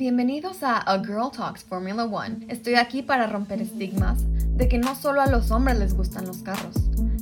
Bienvenidos a A Girl Talks Formula One. Estoy aquí para romper estigmas de que no solo a los hombres les gustan los carros,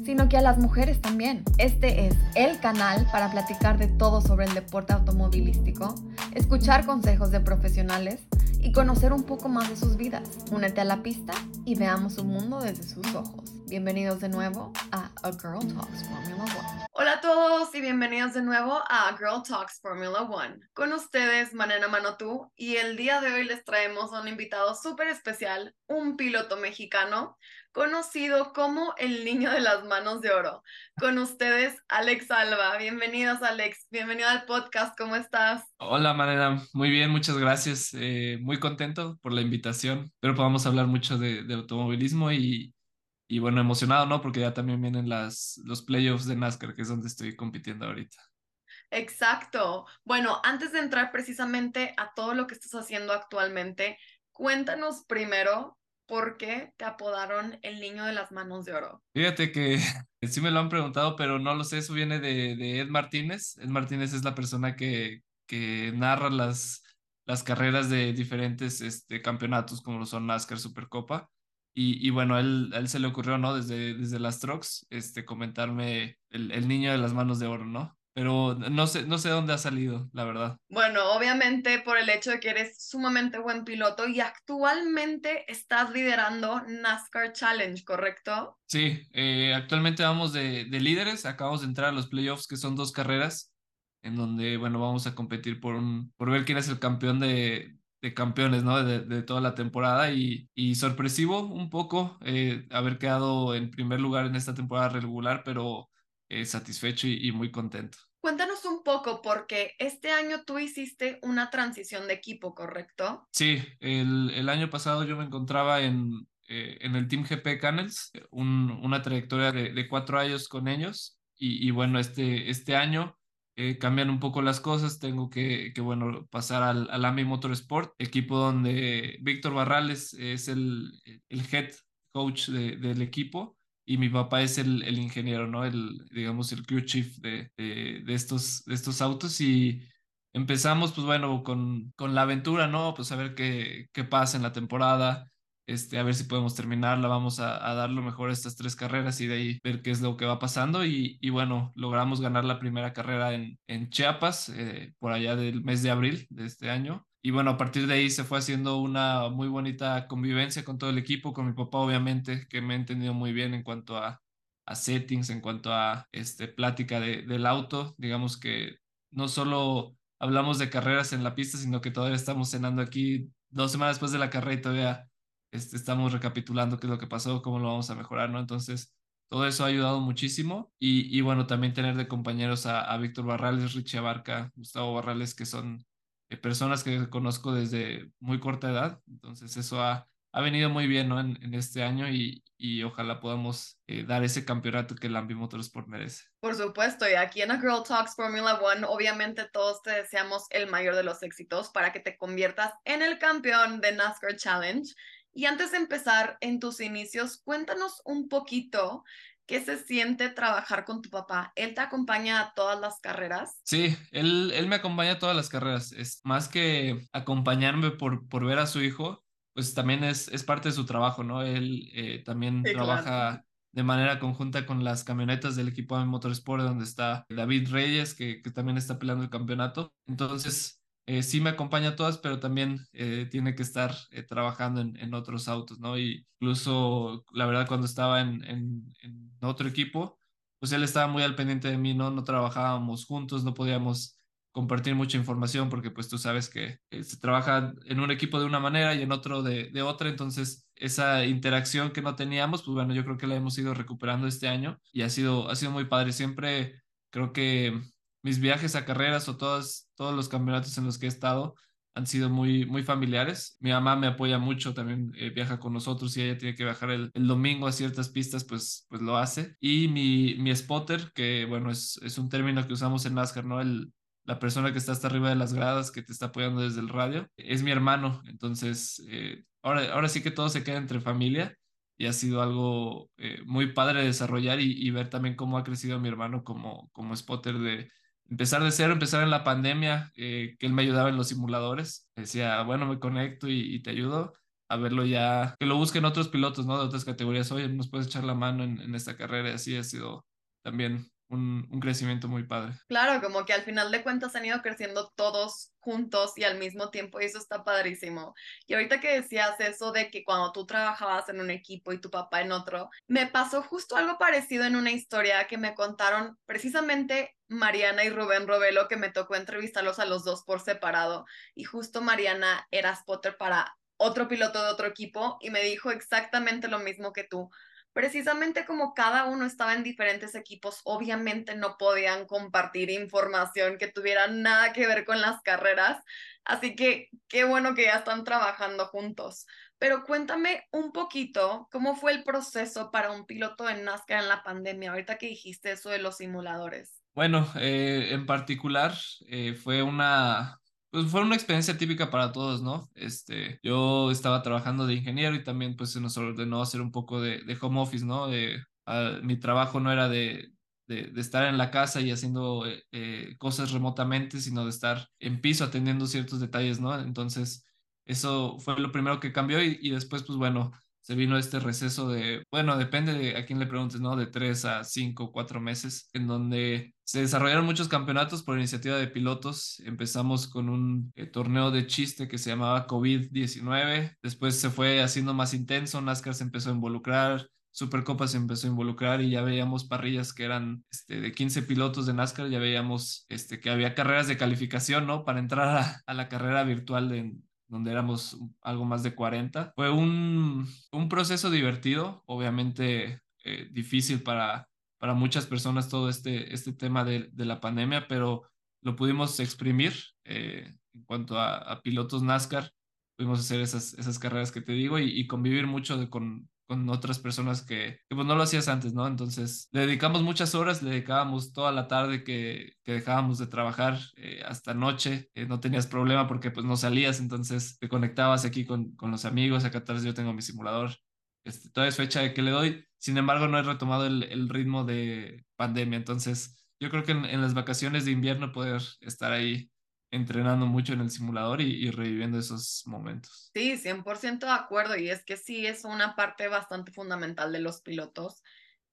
sino que a las mujeres también. Este es el canal para platicar de todo sobre el deporte automovilístico, escuchar consejos de profesionales y conocer un poco más de sus vidas. Únete a la pista y veamos su mundo desde sus ojos. Bienvenidos de nuevo a A Girl Talks Formula One. Hola a todos y bienvenidos de nuevo a Girl Talks Formula One. Con ustedes, Manena Manotú, y el día de hoy les traemos a un invitado súper especial, un piloto mexicano conocido como el niño de las manos de oro. Con ustedes, Alex Alba. Bienvenidos, Alex. Bienvenido al podcast. ¿Cómo estás? Hola, Manena. Muy bien, muchas gracias. Eh, muy contento por la invitación. Espero podamos hablar mucho de, de automovilismo y, y bueno, emocionado, ¿no? Porque ya también vienen las, los playoffs de NASCAR, que es donde estoy compitiendo ahorita. Exacto. Bueno, antes de entrar precisamente a todo lo que estás haciendo actualmente, cuéntanos primero por qué te apodaron el niño de las manos de oro. Fíjate que sí me lo han preguntado, pero no lo sé, eso viene de, de Ed Martínez. Ed Martínez es la persona que, que narra las, las carreras de diferentes este, campeonatos como lo son NASCAR Supercopa. Y, y, bueno, él, él se le ocurrió, ¿no? Desde, desde las trucks, este, comentarme el, el, niño de las manos de oro, ¿no? Pero no sé, no sé dónde ha salido, la verdad. Bueno, obviamente por el hecho de que eres sumamente buen piloto y actualmente estás liderando NASCAR Challenge, ¿correcto? Sí, eh, actualmente vamos de, de líderes, acabamos de entrar a los playoffs, que son dos carreras, en donde, bueno, vamos a competir por, un, por ver quién es el campeón de, de campeones, ¿no? De, de, toda la temporada y, y sorpresivo un poco eh, haber quedado en primer lugar en esta temporada regular, pero eh, satisfecho y, y, muy contento. Cuéntanos un poco, porque este año tú hiciste una transición de equipo, ¿correcto? Sí, el, el año pasado yo me encontraba en, eh, en el Team GP Canels, un, una trayectoria de, de, cuatro años con ellos y, y bueno, este, este año eh, cambian un poco las cosas, tengo que, que bueno, pasar al, al AMI Motorsport, equipo donde Víctor Barrales es el, el head coach de, del equipo y mi papá es el, el, ingeniero, ¿no? El, digamos, el crew chief de, de, de, estos, de estos autos y empezamos, pues bueno, con, con la aventura, ¿no? Pues a ver qué, qué pasa en la temporada, este, a ver si podemos terminarla, vamos a, a, dar lo mejor estas tres carreras y de ahí ver qué es lo que va pasando y, y bueno, logramos ganar la primera carrera en, en Chiapas eh, por allá del mes de abril de este año. Y bueno, a partir de ahí se fue haciendo una muy bonita convivencia con todo el equipo, con mi papá obviamente, que me ha entendido muy bien en cuanto a, a settings, en cuanto a este, plática de, del auto. Digamos que no solo hablamos de carreras en la pista, sino que todavía estamos cenando aquí dos semanas después de la carrera y todavía este, estamos recapitulando qué es lo que pasó, cómo lo vamos a mejorar, ¿no? Entonces, todo eso ha ayudado muchísimo y, y bueno, también tener de compañeros a, a Víctor Barrales, Richie Abarca, Gustavo Barrales, que son eh, personas que conozco desde muy corta edad, entonces eso ha, ha venido muy bien, ¿no? En, en este año y, y ojalá podamos eh, dar ese campeonato que el Motorsport merece. Por supuesto, y aquí en A Girl Talks Formula One, obviamente todos te deseamos el mayor de los éxitos para que te conviertas en el campeón de NASCAR Challenge. Y antes de empezar en tus inicios, cuéntanos un poquito qué se siente trabajar con tu papá. ¿Él te acompaña a todas las carreras? Sí, él, él me acompaña a todas las carreras. Es más que acompañarme por, por ver a su hijo, pues también es, es parte de su trabajo, ¿no? Él eh, también sí, trabaja claro. de manera conjunta con las camionetas del equipo de Motorsport, donde está David Reyes, que, que también está peleando el campeonato. Entonces, eh, sí me acompaña a todas, pero también eh, tiene que estar eh, trabajando en, en, otros autos, ¿no? Y incluso, la verdad, cuando estaba en, en, en, otro equipo, pues él estaba muy al pendiente de mí, ¿no? No trabajábamos juntos, no podíamos compartir mucha información porque pues tú sabes que se trabaja en un equipo de una manera y en otro de, de otra, entonces esa interacción que no teníamos, pues bueno, yo creo que la hemos ido recuperando este año y ha sido, ha sido muy padre. Siempre creo que mis viajes a carreras o todos, todos los campeonatos en los que he estado han sido muy, muy familiares. Mi mamá me apoya mucho, también eh, viaja con nosotros y ella tiene que viajar el, el, domingo a ciertas pistas, pues, pues lo hace. Y mi, mi spotter, que bueno, es, es un término que usamos en NASCAR, ¿no? El, la persona que está hasta arriba de las gradas, que te está apoyando desde el radio, es mi hermano. Entonces, eh, ahora, ahora sí que todo se queda entre familia y ha sido algo eh, muy padre de desarrollar y, y, ver también cómo ha crecido mi hermano como, como spotter de, empezar de cero, empezar en la pandemia, eh, que él me ayudaba en los simuladores. Decía, bueno, me conecto y, te ayudo a verlo ya, que lo busquen otros pilotos, ¿no? De otras categorías. Oye, nos puedes echar la mano en, en esta carrera y así ha sido también un, un, crecimiento muy padre. Claro, como que al final de cuentas han ido creciendo todos juntos y al mismo tiempo y eso está padrísimo. Y ahorita que decías eso de que cuando tú trabajabas en un equipo y tu papá en otro, me pasó justo algo parecido en una historia que me contaron precisamente Mariana y Rubén Robelo, que me tocó entrevistarlos a los dos por separado. Y justo Mariana era spotter para otro piloto de otro equipo y me dijo exactamente lo mismo que tú precisamente como cada uno estaba en diferentes equipos, obviamente no podían compartir información que tuviera nada que ver con las carreras, así que qué bueno que ya están trabajando juntos. Pero cuéntame un poquito cómo fue el proceso para un piloto en NASCAR en la pandemia, ahorita que dijiste eso de los simuladores. Bueno, eh, en particular eh, fue una, pues fue una experiencia típica para todos, ¿no? Este, yo estaba trabajando de ingeniero y también pues se nos ordenó hacer un poco de, de home office, ¿no? De, mi trabajo no era de, de, estar en la casa y haciendo eh, eh, cosas remotamente, sino de estar en piso atendiendo ciertos detalles, ¿no? Entonces, eso fue lo primero que cambió y, y después, pues bueno, se vino este receso de, bueno, depende de a quién le preguntes, ¿no? De tres a cinco, cuatro meses, en donde se desarrollaron muchos campeonatos por iniciativa de pilotos. Empezamos con un eh, torneo de chiste que se llamaba COVID-19, después se fue haciendo más intenso, NASCAR se empezó a involucrar, Supercopa se empezó a involucrar y ya veíamos parrillas que eran este, de 15 pilotos de NASCAR, ya veíamos este, que había carreras de calificación, ¿no? Para entrar a, a la carrera virtual de, donde éramos algo más de 40. Fue un, un proceso divertido, obviamente eh, difícil para, para muchas personas todo este, este tema de, de la pandemia, pero lo pudimos exprimir eh, en cuanto a, pilotos NASCAR. Pudimos hacer esas, esas carreras que te digo y, y convivir mucho de, con, con otras personas que, que, pues no lo hacías antes, ¿no? Entonces le dedicamos muchas horas, le dedicábamos toda la tarde que, que dejábamos de trabajar eh, hasta noche, eh, no tenías problema porque pues no salías, entonces te conectabas aquí con, con los amigos, acá atrás yo tengo mi simulador, este, toda es fecha de que le doy, sin embargo no he retomado el, el ritmo de pandemia, entonces yo creo que en, en las vacaciones de invierno poder estar ahí entrenando mucho en el simulador y, reviviendo esos momentos. Sí, 100% de acuerdo. Y es que sí, es una parte bastante fundamental de los pilotos.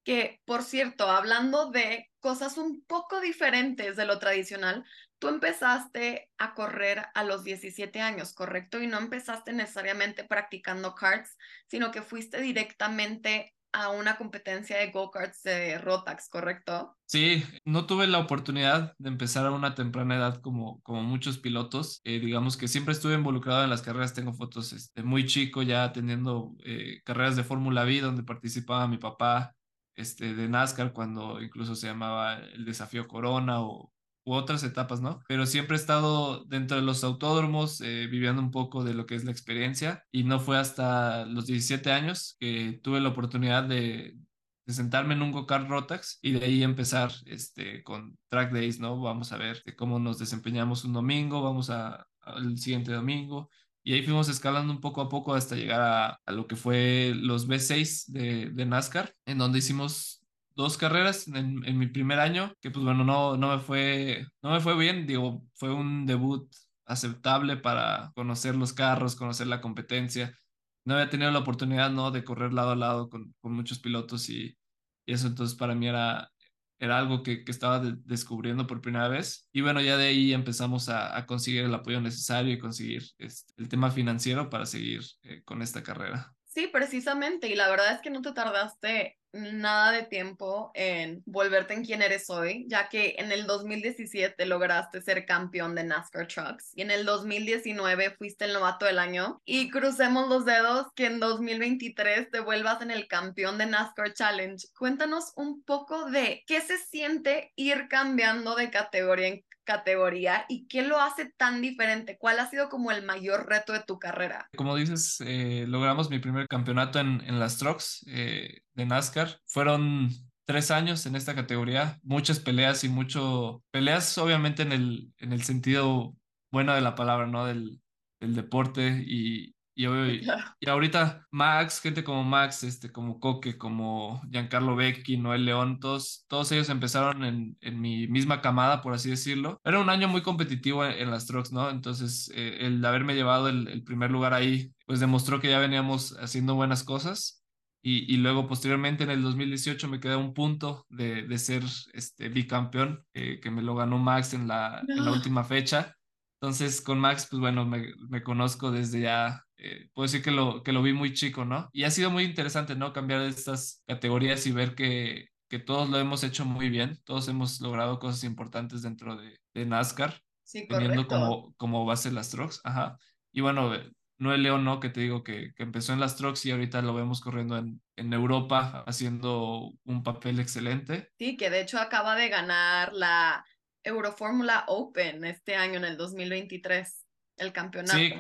Que, por cierto, hablando de cosas un poco diferentes de lo tradicional, tú empezaste a correr a los 17 años, ¿correcto? Y no empezaste necesariamente practicando karts, sino que fuiste directamente a una competencia de go-karts de Rotax, ¿correcto? Sí, no tuve la oportunidad de empezar a una temprana edad como, como muchos pilotos. Eh, digamos que siempre estuve involucrado en las carreras, tengo fotos este, muy chico ya teniendo eh, carreras de Fórmula V donde participaba mi papá este, de NASCAR cuando incluso se llamaba el desafío Corona o u otras etapas, ¿no? Pero siempre he estado dentro de los autódromos, eh, viviendo un poco de lo que es la experiencia y no fue hasta los 17 años que tuve la oportunidad de, de sentarme en un go-kart Rotax y de ahí empezar este, con track days, ¿no? Vamos a ver cómo nos desempeñamos un domingo, vamos a, al siguiente domingo. Y ahí fuimos escalando un poco a poco hasta llegar a, a lo que fue los B6 de, de NASCAR, en donde hicimos dos carreras en, en, mi primer año, que pues bueno, no, no, me fue, no me fue bien, digo, fue un debut aceptable para conocer los carros, conocer la competencia. No había tenido la oportunidad, ¿no? De correr lado a lado con, con muchos pilotos y, y, eso entonces para mí era, era algo que, que estaba de, descubriendo por primera vez. Y bueno, ya de ahí empezamos a, a conseguir el apoyo necesario y conseguir este, el tema financiero para seguir eh, con esta carrera. Sí, precisamente. Y la verdad es que no te tardaste nada de tiempo en volverte en quien eres hoy, ya que en el 2017 lograste ser campeón de NASCAR Trucks y en el 2019 fuiste el novato del año y crucemos los dedos que en 2023 te vuelvas en el campeón de NASCAR Challenge. Cuéntanos un poco de qué se siente ir cambiando de categoría en categoría y qué lo hace tan diferente? ¿Cuál ha sido como el mayor reto de tu carrera? Como dices, eh, logramos mi primer campeonato en, en las trucks eh, de NASCAR. Fueron tres años en esta categoría, muchas peleas y mucho, peleas obviamente en el, en el sentido bueno de la palabra, ¿no? Del, del deporte y, Y, y, ahorita Max, gente como Max, este, como Coque, como Giancarlo Becchi, Noel León, todos, todos ellos empezaron en, en, mi misma camada, por así decirlo. Era un año muy competitivo en, las trucks, ¿no? Entonces, eh, el haberme llevado el, el, primer lugar ahí, pues demostró que ya veníamos haciendo buenas cosas. Y, y luego, posteriormente, en el 2018 me quedé un punto de, de ser este, bicampeón, eh, que me lo ganó Max en la, en la última fecha. Entonces, con Max, pues bueno, me, me conozco desde ya eh, puedo decir que lo, que lo vi muy chico, ¿no? Y ha sido muy interesante, ¿no? Cambiar estas categorías y ver que, que todos lo hemos hecho muy bien, todos hemos logrado cosas importantes dentro de, de NASCAR, sí, teniendo como, como base las trucks, ajá. Y bueno, no el León, ¿no? Que te digo que, que, empezó en las trucks y ahorita lo vemos corriendo en, en Europa, haciendo un papel excelente. Sí, que de hecho acaba de ganar la Eurofórmula Open este año en el 2023, el campeonato. Sí,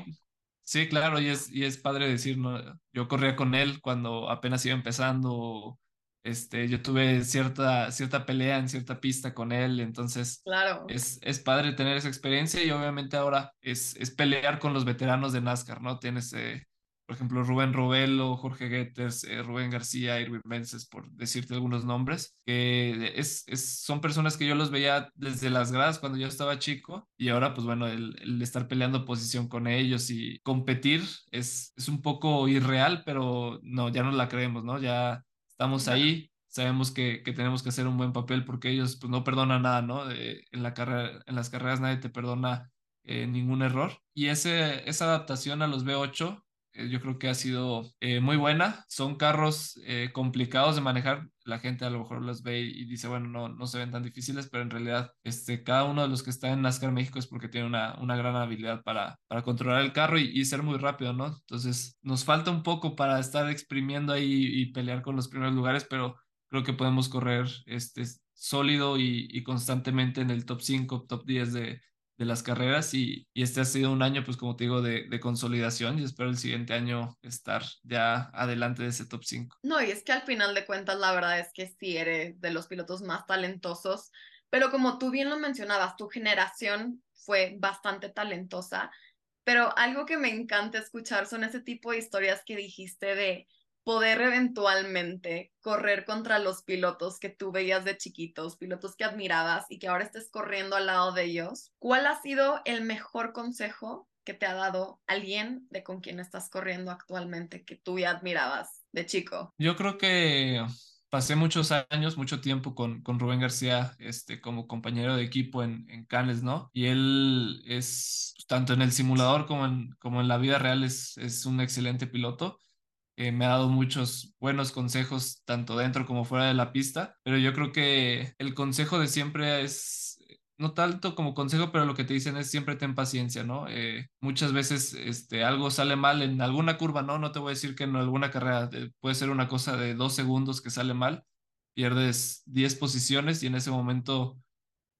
Sí, claro, y es, y es padre decir, ¿no? Yo corría con él cuando apenas iba empezando, este, yo tuve cierta, cierta pelea en cierta pista con él, entonces claro. es, es padre tener esa experiencia y obviamente ahora es, es pelear con los veteranos de NASCAR, ¿no? Tienes eh, por ejemplo, Rubén Robelo, Jorge Getters, eh, Rubén García, Irwin Vences, por decirte algunos nombres, que es, es, son personas que yo los veía desde las gradas cuando yo estaba chico y ahora, pues bueno, el, el estar peleando posición con ellos y competir es, es un poco irreal, pero no, ya no la creemos, ¿no? Ya estamos ahí, sabemos que, que, tenemos que hacer un buen papel porque ellos pues no perdonan nada, ¿no? en, la carrera, en las carreras nadie te perdona eh, ningún error. Y ese, esa adaptación a los B8 eh, yo creo que ha sido eh, muy buena. Son carros eh, complicados de manejar. La gente a lo mejor los ve y dice, bueno, no, no se ven tan difíciles, pero en realidad este, cada uno de los que está en NASCAR México es porque tiene una, una gran habilidad para, para controlar el carro y, y, ser muy rápido, ¿no? Entonces nos falta un poco para estar exprimiendo ahí y pelear con los primeros lugares, pero creo que podemos correr este, sólido y, y constantemente en el top 5, top 10 de, de las carreras y, este ha sido un año, pues como te digo, de, de, consolidación y espero el siguiente año estar ya adelante de ese top 5. No, y es que al final de cuentas la verdad es que sí eres de los pilotos más talentosos, pero como tú bien lo mencionabas, tu generación fue bastante talentosa, pero algo que me encanta escuchar son ese tipo de historias que dijiste de poder eventualmente correr contra los pilotos que tú veías de chiquitos, pilotos que admirabas y que ahora estés corriendo al lado de ellos. ¿Cuál ha sido el mejor consejo que te ha dado alguien de con quien estás corriendo actualmente que tú ya admirabas de chico? Yo creo que pasé muchos años, mucho tiempo con, con Rubén García este, como compañero de equipo en, en Cannes, ¿no? Y él es, tanto en el simulador como en, como en la vida real, es, es un excelente piloto eh, me ha dado muchos buenos consejos, tanto dentro como fuera de la pista, pero yo creo que el consejo de siempre es, no tanto como consejo, pero lo que te dicen es siempre ten paciencia, ¿no? Eh, muchas veces este, algo sale mal en alguna curva, ¿no? No te voy a decir que en alguna carrera eh, puede ser una cosa de dos segundos que sale mal, pierdes 10 posiciones y en ese momento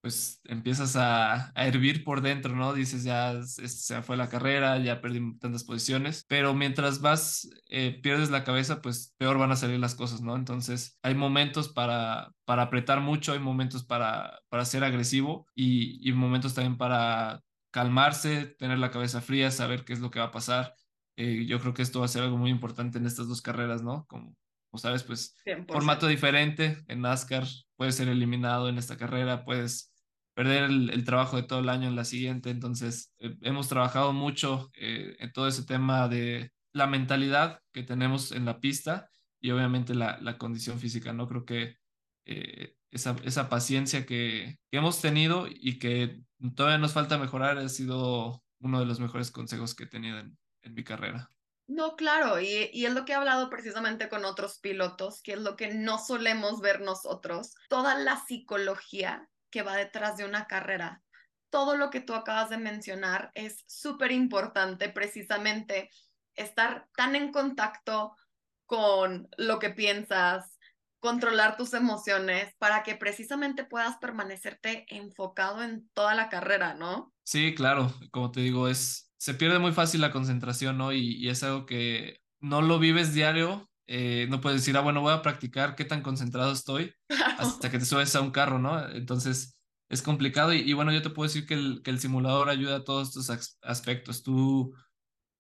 pues empiezas a, a, hervir por dentro, ¿no? Dices, ya se fue la carrera, ya perdí tantas posiciones, pero mientras vas, eh, pierdes la cabeza, pues peor van a salir las cosas, ¿no? Entonces hay momentos para, para apretar mucho, hay momentos para, para ser agresivo y, y momentos también para calmarse, tener la cabeza fría, saber qué es lo que va a pasar. Eh, yo creo que esto va a ser algo muy importante en estas dos carreras, ¿no? Como, como sabes, pues 100%. formato diferente en NASCAR, puedes ser eliminado en esta carrera, puedes perder el, trabajo de todo el año en la siguiente. Entonces, eh, hemos trabajado mucho eh, en todo ese tema de la mentalidad que tenemos en la pista y obviamente la, condición física, ¿no? Creo que eh, esa, paciencia que, hemos tenido y que todavía nos falta mejorar ha sido uno de los mejores consejos que he tenido en, en mi carrera. No, claro, y, y, es lo que he hablado precisamente con otros pilotos, que es lo que no solemos ver nosotros, toda la psicología que va detrás de una carrera. Todo lo que tú acabas de mencionar es súper importante, precisamente estar tan en contacto con lo que piensas, controlar tus emociones para que precisamente puedas permanecerte enfocado en toda la carrera, ¿no? Sí, claro, como te digo, es se pierde muy fácil la concentración, ¿no? Y, y es algo que no lo vives diario, eh, no puedes decir, ah, bueno, voy a practicar qué tan concentrado estoy hasta que te subes a un carro, ¿no? Entonces es complicado y, y, bueno, yo te puedo decir que el, que el simulador ayuda a todos estos aspectos. Tú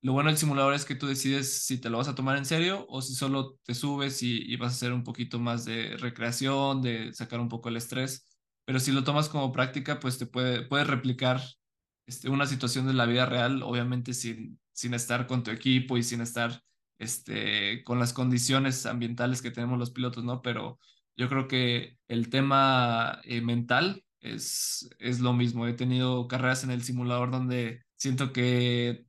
lo bueno del simulador es que tú decides si te lo vas a tomar en serio o si solo te subes y, y vas a hacer un poquito más de recreación, de sacar un poco el estrés. Pero si lo tomas como práctica, pues te puede, puedes replicar este, una situación de la vida real, obviamente sin, sin estar con tu equipo y sin estar este, con las condiciones ambientales que tenemos los pilotos, ¿no? Pero yo creo que el tema eh, mental es, es lo mismo. He tenido carreras en el simulador donde siento que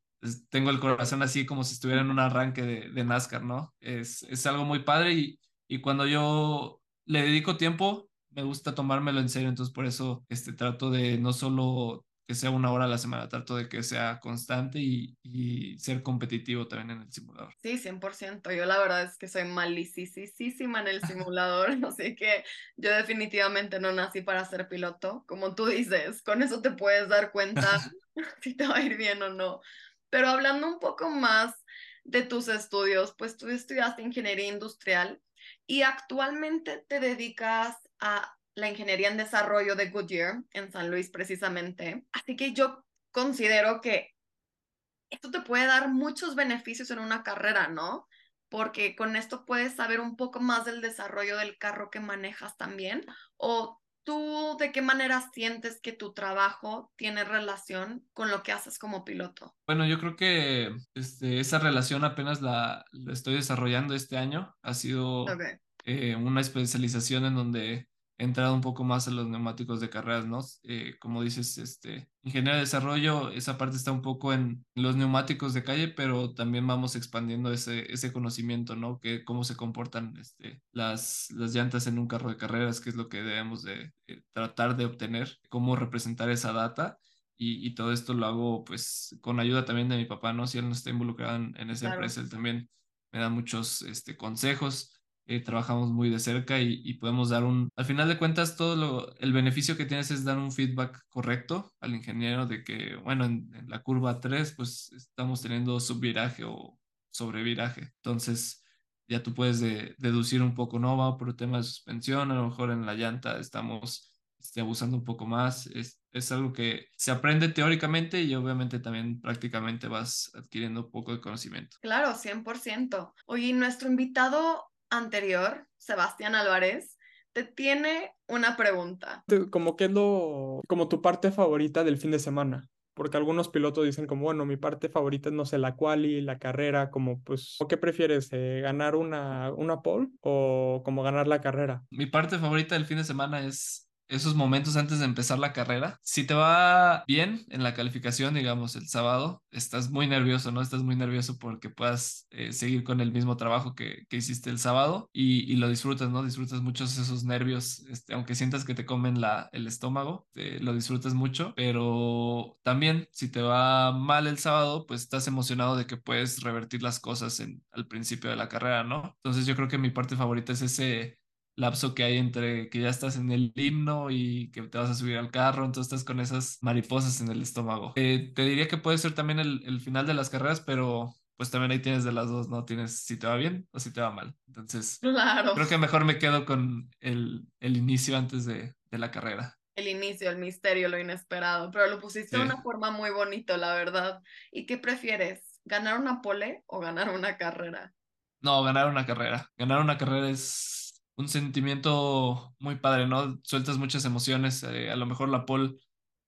tengo el corazón así como si estuviera en un arranque de, de NASCAR, ¿no? Es, es algo muy padre y, y cuando yo le dedico tiempo, me gusta tomármelo en serio, entonces por eso este, trato de no solo que sea una hora a la semana, trato de que sea constante y, y ser competitivo también en el simulador. Sí, 100%. Yo la verdad es que soy malísima en el simulador, así que yo definitivamente no nací para ser piloto, como tú dices, con eso te puedes dar cuenta si te va a ir bien o no. Pero hablando un poco más de tus estudios, pues tú estudiaste ingeniería industrial y actualmente te dedicas a la ingeniería en desarrollo de Goodyear en San Luis precisamente. Así que yo considero que esto te puede dar muchos beneficios en una carrera, ¿no? Porque con esto puedes saber un poco más del desarrollo del carro que manejas también. O tú, ¿de qué manera sientes que tu trabajo tiene relación con lo que haces como piloto? Bueno, yo creo que este, esa relación apenas la, la, estoy desarrollando este año. Ha sido okay. eh, una especialización en donde entrado un poco más a los neumáticos de carreras, ¿no? Eh, como dices, este, ingeniería de desarrollo, esa parte está un poco en los neumáticos de calle, pero también vamos expandiendo ese, ese conocimiento, ¿no? Que cómo se comportan este, las, las llantas en un carro de carreras, qué es lo que debemos de eh, tratar de obtener, cómo representar esa data. Y, y, todo esto lo hago pues con ayuda también de mi papá, ¿no? Si él no está involucrado en, en esa claro. empresa, él también me da muchos este, consejos eh, trabajamos muy de cerca y, y, podemos dar un, al final de cuentas, todo lo, el beneficio que tienes es dar un feedback correcto al ingeniero de que, bueno, en, en la curva 3, pues estamos teniendo subviraje o sobreviraje. Entonces, ya tú puedes de, deducir un poco, no va por el tema de suspensión, a lo mejor en la llanta estamos este, abusando un poco más. Es, es algo que se aprende teóricamente y obviamente también prácticamente vas adquiriendo un poco de conocimiento. Claro, 100%. Oye, nuestro invitado anterior, Sebastián Álvarez, te tiene una pregunta. Como qué es lo, como tu parte favorita del fin de semana? Porque algunos pilotos dicen como, bueno, mi parte favorita es, no sé, la quali, la carrera, como pues, ¿qué prefieres? Eh, ¿Ganar una, una pole o como ganar la carrera? Mi parte favorita del fin de semana es esos momentos antes de empezar la carrera. Si te va bien en la calificación, digamos, el sábado, estás muy nervioso, ¿no? Estás muy nervioso porque puedas eh, seguir con el mismo trabajo que, que hiciste el sábado y, y, lo disfrutas, ¿no? Disfrutas mucho esos nervios, este, aunque sientas que te comen la, el estómago, te, lo disfrutas mucho, pero también si te va mal el sábado, pues estás emocionado de que puedes revertir las cosas en, al principio de la carrera, ¿no? Entonces yo creo que mi parte favorita es ese lapso que hay entre que ya estás en el himno y que te vas a subir al carro, entonces estás con esas mariposas en el estómago. Eh, te diría que puede ser también el, el, final de las carreras, pero pues también ahí tienes de las dos, ¿no? Tienes si te va bien o si te va mal. Entonces, claro. creo que mejor me quedo con el, el inicio antes de, de, la carrera. El inicio, el misterio, lo inesperado, pero lo pusiste sí. de una forma muy bonito, la verdad. ¿Y qué prefieres? ¿Ganar una pole o ganar una carrera? No, ganar una carrera. Ganar una carrera es un sentimiento muy padre, ¿no? Sueltas muchas emociones, eh, a lo mejor la pole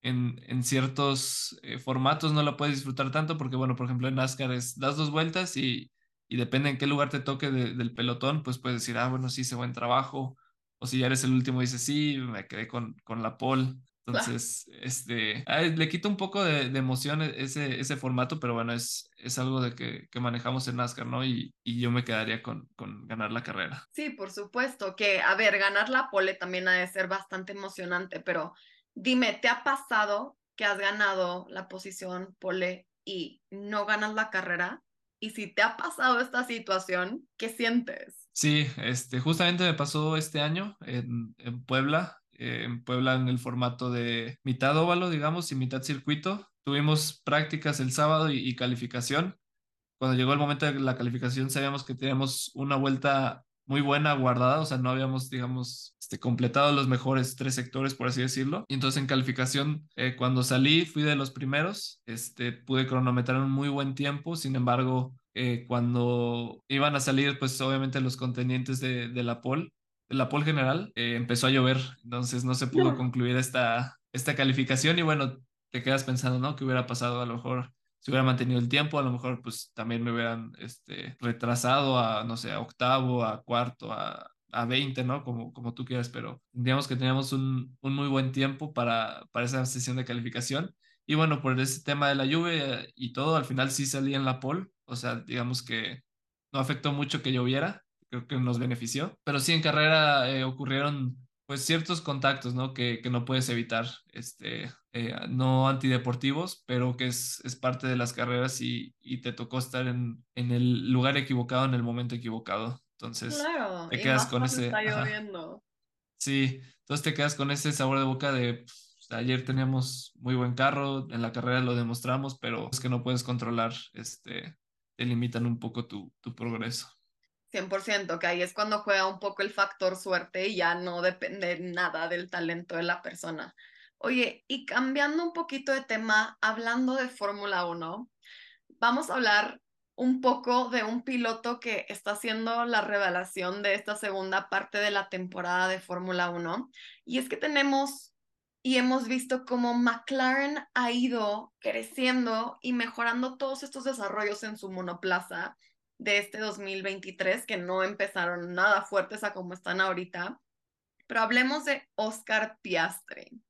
en, en ciertos eh, formatos no la puedes disfrutar tanto porque, bueno, por ejemplo en NASCAR es, das dos vueltas y, y depende en qué lugar te toque de, del pelotón, pues puedes decir, ah, bueno, sí hice buen trabajo, o si ya eres el último, dices, sí, me quedé con, con la pole. Entonces, este, le quita un poco de, de, emoción ese, ese formato, pero bueno, es, es algo de que, que manejamos en NASCAR, ¿no? Y, y yo me quedaría con, con, ganar la carrera. Sí, por supuesto, que, a ver, ganar la pole también ha de ser bastante emocionante, pero dime, ¿te ha pasado que has ganado la posición pole y no ganas la carrera? Y si te ha pasado esta situación, ¿qué sientes? Sí, este, justamente me pasó este año en, en Puebla eh, en Puebla en el formato de mitad óvalo, digamos, y mitad circuito. Tuvimos prácticas el sábado y, calificación. Cuando llegó el momento de la calificación sabíamos que teníamos una vuelta muy buena, guardada, o sea, no habíamos, digamos, este, completado los mejores tres sectores, por así decirlo. Y entonces en calificación, eh, cuando salí, fui de los primeros, este, pude cronometrar un muy buen tiempo, sin embargo, eh, cuando iban a salir, pues obviamente los contendientes de, de la pole, la pole general, eh, empezó a llover, entonces no se pudo concluir esta, esta calificación y bueno, te quedas pensando, ¿no? ¿Qué hubiera pasado? A lo mejor si hubiera mantenido el tiempo, a lo mejor pues también me hubieran este, retrasado a, no sé, a octavo, a cuarto, a, a 20, ¿no? Como, como tú quieras, pero digamos que teníamos un, un muy buen tiempo para, para esa sesión de calificación. Y bueno, por ese tema de la lluvia y todo, al final sí salí en la pole, o sea, digamos que no afectó mucho que lloviera, creo que nos benefició, pero sí en carrera eh, ocurrieron pues ciertos contactos, ¿no? Que, que no puedes evitar, este, eh, no antideportivos, pero que es, es parte de las carreras y, y te tocó estar en, en, el lugar equivocado en el momento equivocado. Entonces, claro, te quedas con ese... Está lloviendo. Sí, entonces te quedas con ese sabor de boca de pues, ayer teníamos muy buen carro, en la carrera lo demostramos, pero es que no puedes controlar, este, te limitan un poco tu, tu progreso. 100%, que ahí es cuando juega un poco el factor suerte y ya no depende nada del talento de la persona. Oye, y cambiando un poquito de tema, hablando de Fórmula 1, vamos a hablar un poco de un piloto que está haciendo la revelación de esta segunda parte de la temporada de Fórmula 1. Y es que tenemos y hemos visto cómo McLaren ha ido creciendo y mejorando todos estos desarrollos en su monoplaza de este 2023, que no empezaron nada fuertes a como están ahorita. Pero hablemos de Oscar Piastri.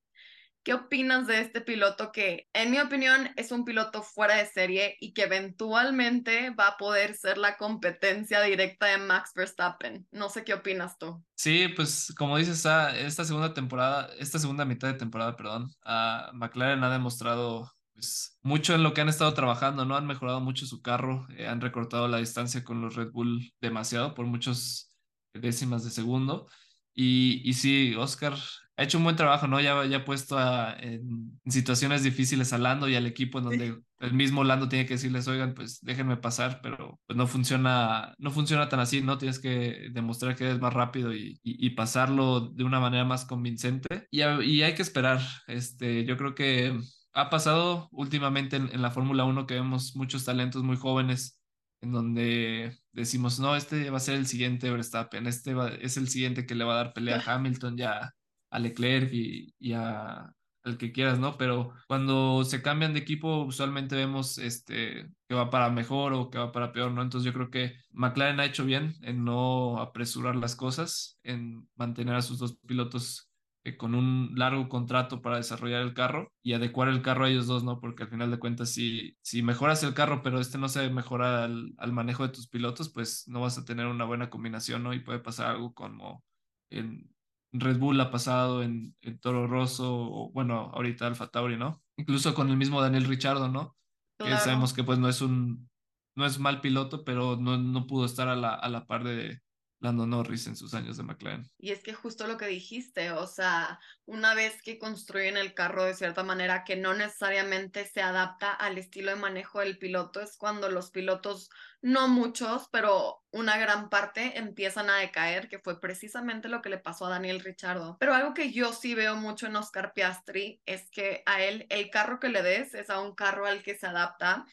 ¿Qué opinas de este piloto que, en mi opinión, es un piloto fuera de serie y que eventualmente va a poder ser la competencia directa de Max Verstappen? No sé qué opinas tú. Sí, pues como dices, esta segunda temporada, esta segunda mitad de temporada, perdón, a McLaren ha demostrado pues, mucho en lo que han estado trabajando, ¿no? Han mejorado mucho su carro, eh, han recortado la distancia con los Red Bull demasiado por muchos décimas de segundo. Y, y sí, Oscar ha hecho un buen trabajo, ¿no? Ya, ya ha puesto a, en, en, situaciones difíciles a Lando y al equipo en donde sí. el mismo Lando tiene que decirles, oigan, pues déjenme pasar, pero pues no funciona, no funciona tan así, ¿no? Tienes que demostrar que eres más rápido y, y, y pasarlo de una manera más convincente. Y, y hay que esperar, este, yo creo que ha pasado últimamente en, en la Fórmula 1 que vemos muchos talentos muy jóvenes en donde decimos, no, este va a ser el siguiente Verstappen, este va, es el siguiente que le va a dar pelea a Hamilton, ya a Leclerc y, y a, al que quieras, ¿no? Pero cuando se cambian de equipo, usualmente vemos este, que va para mejor o que va para peor, ¿no? Entonces yo creo que McLaren ha hecho bien en no apresurar las cosas, en mantener a sus dos pilotos con un largo contrato para desarrollar el carro y adecuar el carro a ellos dos, ¿no? Porque al final de cuentas, si, si mejoras el carro, pero este no se mejora al, al, manejo de tus pilotos, pues no vas a tener una buena combinación, ¿no? Y puede pasar algo como en Red Bull ha pasado, en, en Toro Rosso, o bueno, ahorita Alfa Tauri, ¿no? Incluso con el mismo Daniel Richardo, ¿no? Claro. Que sabemos que pues no es un, no es mal piloto, pero no, no pudo estar a la, a la par de, Lando Norris en sus años de McLaren. Y es que justo lo que dijiste, o sea, una vez que construyen el carro de cierta manera que no necesariamente se adapta al estilo de manejo del piloto, es cuando los pilotos, no muchos, pero una gran parte empiezan a decaer, que fue precisamente lo que le pasó a Daniel Richardo. Pero algo que yo sí veo mucho en Oscar Piastri es que a él el carro que le des es a un carro al que se adapta.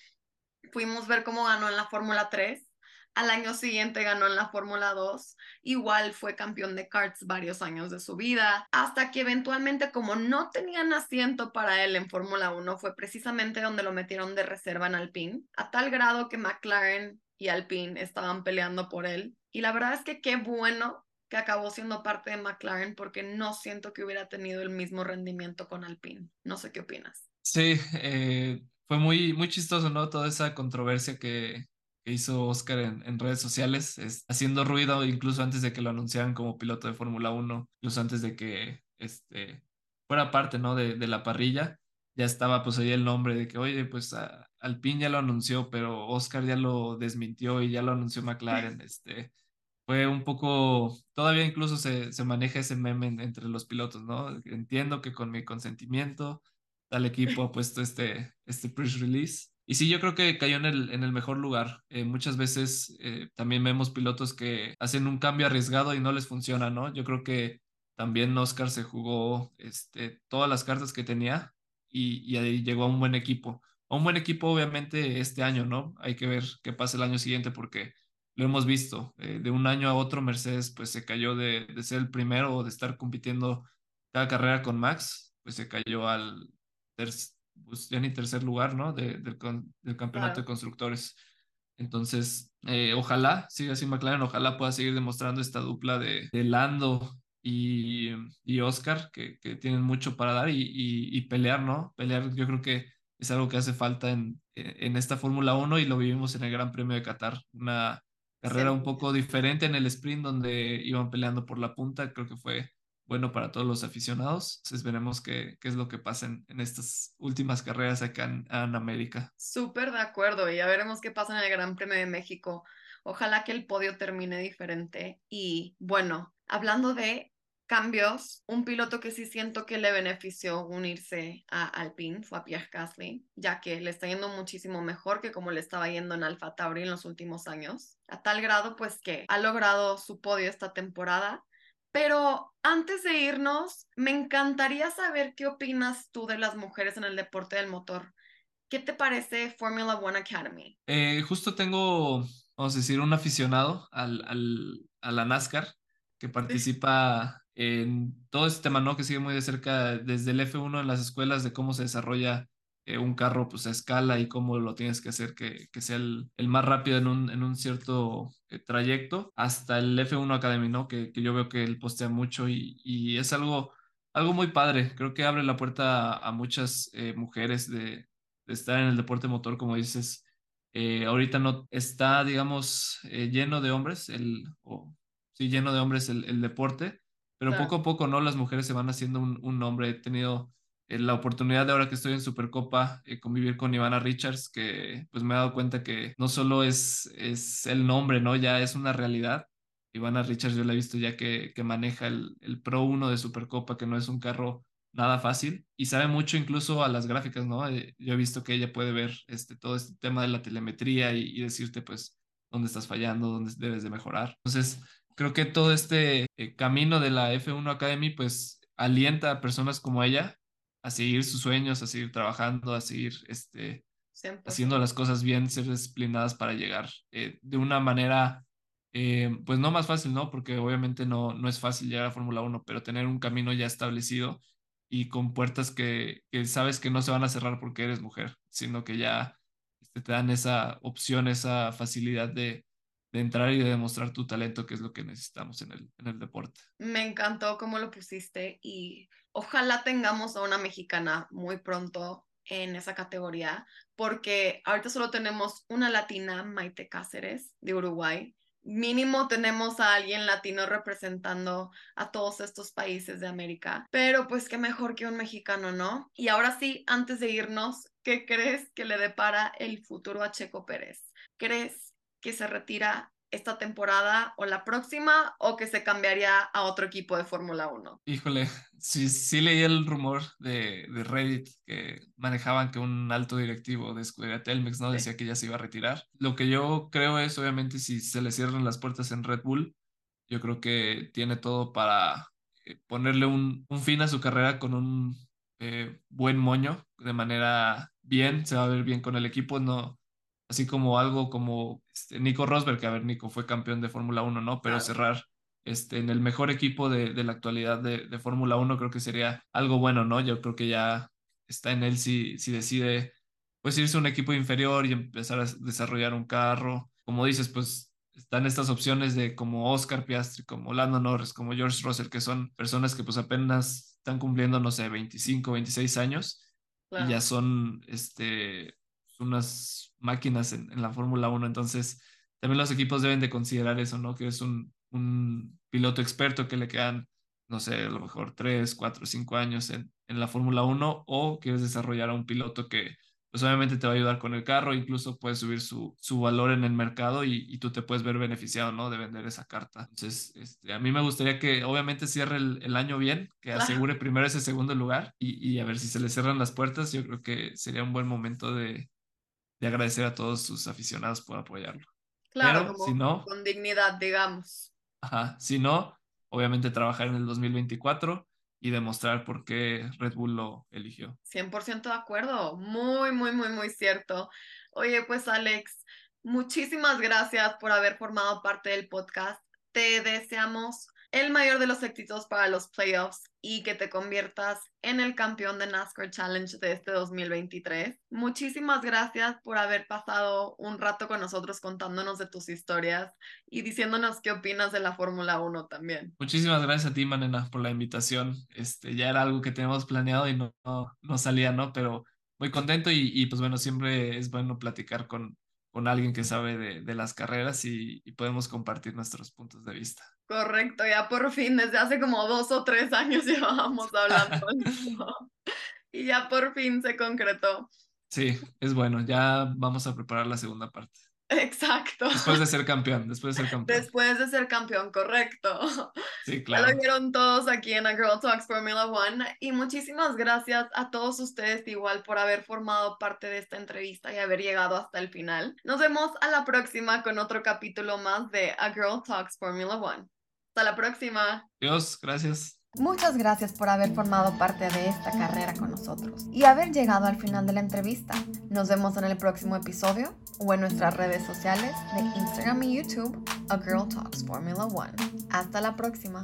Fuimos ver cómo ganó en la Fórmula 3 al año siguiente ganó en la Fórmula 2, igual fue campeón de karts varios años de su vida, hasta que eventualmente como no tenían asiento para él en Fórmula 1, fue precisamente donde lo metieron de reserva en Alpine, a tal grado que McLaren y Alpine estaban peleando por él. Y la verdad es que qué bueno que acabó siendo parte de McLaren porque no siento que hubiera tenido el mismo rendimiento con Alpine. No sé qué opinas. Sí, eh, fue muy, muy chistoso, ¿no? Toda esa controversia que, que hizo Oscar en, redes sociales, es, haciendo ruido incluso antes de que lo anunciaran como piloto de Fórmula 1, incluso antes de que este, fuera parte ¿no? de, de, la parrilla, ya estaba pues ahí el nombre de que, oye, pues a, Alpine ya lo anunció, pero Oscar ya lo desmintió y ya lo anunció McLaren. Este, fue un poco, todavía incluso se, se maneja ese meme entre los pilotos, ¿no? Entiendo que con mi consentimiento tal equipo ha puesto este, este press release y sí, yo creo que cayó en el, en el mejor lugar. Eh, muchas veces eh, también vemos pilotos que hacen un cambio arriesgado y no les funciona, ¿no? Yo creo que también Oscar se jugó este, todas las cartas que tenía y, y ahí llegó a un buen equipo. A un buen equipo, obviamente, este año, ¿no? Hay que ver qué pasa el año siguiente porque lo hemos visto. Eh, de un año a otro, Mercedes pues se cayó de, de ser el primero o de estar compitiendo cada carrera con Max, pues se cayó al tercer pues ya ni tercer lugar, ¿no? De, del, del, campeonato de constructores. Entonces, eh, ojalá siga así McLaren, ojalá pueda seguir demostrando esta dupla de, de Lando y, y Oscar, que, que, tienen mucho para dar y, y, y, pelear, ¿no? Pelear, yo creo que es algo que hace falta en, en esta Fórmula 1 y lo vivimos en el Gran Premio de Qatar. Una carrera sí. un poco diferente en el sprint donde iban peleando por la punta, creo que fue bueno para todos los aficionados. Entonces veremos qué, qué es lo que pasa en, estas últimas carreras acá en, en América. Súper de acuerdo y ya veremos qué pasa en el Gran Premio de México. Ojalá que el podio termine diferente. Y bueno, hablando de cambios, un piloto que sí siento que le benefició unirse a Alpine fue a Pierre Gasly, ya que le está yendo muchísimo mejor que como le estaba yendo en Alfa Tauri en los últimos años, a tal grado pues que ha logrado su podio esta temporada pero antes de irnos, me encantaría saber qué opinas tú de las mujeres en el deporte del motor. ¿Qué te parece Formula One Academy? Eh, justo tengo, vamos a decir, un aficionado al, al, a la NASCAR que participa en todo este tema, ¿no? Que sigue muy de cerca desde el F1 en las escuelas de cómo se desarrolla eh, un carro pues a escala y cómo lo tienes que hacer que, que sea el, el, más rápido en un, en un cierto eh, trayecto, hasta el F1 Academy, ¿no? Que, que yo veo que él postea mucho y, y, es algo, algo muy padre. Creo que abre la puerta a, a muchas eh, mujeres de, de, estar en el deporte motor, como dices. ahorita no está, digamos, lleno de hombres, el, o, sí, lleno de hombres el, el deporte, pero claro. poco a poco, ¿no? Las mujeres se van haciendo un, un nombre. He tenido eh, la oportunidad de ahora que estoy en Supercopa eh, convivir con Ivana Richards, que pues me he dado cuenta que no solo es, es el nombre, ¿no? Ya es una realidad. Ivana Richards yo la he visto ya que, que maneja el, el Pro 1 de Supercopa, que no es un carro nada fácil y sabe mucho incluso a las gráficas, ¿no? Eh, yo he visto que ella puede ver este, todo este tema de la telemetría y, y decirte pues dónde estás fallando, dónde debes de mejorar. Entonces, creo que todo este eh, camino de la F1 Academy pues alienta a personas como ella a seguir sus sueños, a seguir trabajando, a seguir este, haciendo las cosas bien, ser disciplinadas para llegar eh, de una manera, eh, pues no más fácil, ¿no? Porque obviamente no, no es fácil llegar a Fórmula 1, pero tener un camino ya establecido y con puertas que, que, sabes que no se van a cerrar porque eres mujer, sino que ya este, te dan esa opción, esa facilidad de, de entrar y de demostrar tu talento, que es lo que necesitamos en el, en el deporte. Me encantó cómo lo pusiste y ojalá tengamos a una mexicana muy pronto en esa categoría, porque ahorita solo tenemos una latina, Maite Cáceres, de Uruguay. Mínimo tenemos a alguien latino representando a todos estos países de América, pero pues qué mejor que un mexicano, ¿no? Y ahora sí, antes de irnos, ¿qué crees que le depara el futuro a Checo Pérez? ¿Crees que se retira esta temporada o la próxima o que se cambiaría a otro equipo de Fórmula 1? Híjole, sí, sí leí el rumor de, de, Reddit que manejaban que un alto directivo de Escudería Telmex ¿no? Sí. decía que ya se iba a retirar. Lo que yo creo es, obviamente, si se le cierran las puertas en Red Bull, yo creo que tiene todo para eh, ponerle un, un fin a su carrera con un eh, buen moño, de manera bien, se va a ver bien con el equipo, no así como algo como este, Nico Rosberg, que a ver, Nico fue campeón de Fórmula 1, ¿no? Pero claro. cerrar este, en el mejor equipo de, de la actualidad de, de Fórmula 1 creo que sería algo bueno, ¿no? Yo creo que ya está en él si, si decide pues irse a un equipo inferior y empezar a desarrollar un carro. Como dices, pues están estas opciones de como Oscar Piastri, como Lando Norris, como George Russell, que son personas que pues apenas están cumpliendo, no sé, 25, 26 años claro. y ya son este, unas máquinas en, en la Fórmula 1. Entonces, también los equipos deben de considerar eso, ¿no? Que es un, un piloto experto que le quedan, no sé, a lo mejor 3, 4, 5 años en, en la Fórmula 1 o quieres desarrollar a un piloto que pues obviamente te va a ayudar con el carro, incluso puedes subir su, su valor en el mercado y, y, tú te puedes ver beneficiado, ¿no? De vender esa carta. Entonces, este, a mí me gustaría que obviamente cierre el, el año bien, que asegure primero ese segundo lugar y, y, a ver si se le cierran las puertas, yo creo que sería un buen momento de, de agradecer a todos sus aficionados por apoyarlo. Claro, Pero, como si no- con dignidad, digamos. Ajá, si no, obviamente trabajar en el 2024 y demostrar por qué Red Bull lo eligió. 100% de acuerdo, muy, muy, muy, muy cierto. Oye, pues Alex, muchísimas gracias por haber formado parte del podcast. Te deseamos el mayor de los éxitos para los playoffs y que te conviertas en el campeón de NASCAR Challenge de este 2023. Muchísimas gracias por haber pasado un rato con nosotros contándonos de tus historias y diciéndonos qué opinas de la Fórmula 1 también. Muchísimas gracias a ti, Manena, por la invitación. Este, ya era algo que teníamos planeado y no, no, salía, ¿no? Pero muy contento y, y, pues bueno, siempre es bueno platicar con, con alguien que sabe de, de las carreras y podemos compartir nuestros puntos de vista. Correcto, ya por fin, desde hace como dos o tres años llevábamos hablando de esto. y ya por fin se concretó. Sí, es bueno, ya vamos a preparar la segunda parte. Exacto. Después de ser campeón, después de ser campeón. Después de ser campeón, correcto. Sí, Ya claro. lo vieron todos aquí en A Girl Talks Formula One. Y muchísimas gracias a todos ustedes igual por haber formado parte de esta entrevista y haber llegado hasta el final. Nos vemos a la próxima con otro capítulo más de A Girl Talks Formula One. Hasta la próxima. Dios, gracias. Muchas gracias por haber formado parte de esta carrera con nosotros y haber llegado al final de la entrevista. Nos vemos en el próximo episodio o en nuestras redes sociales de Instagram y YouTube, A Girl Talks Formula One. Hasta la próxima.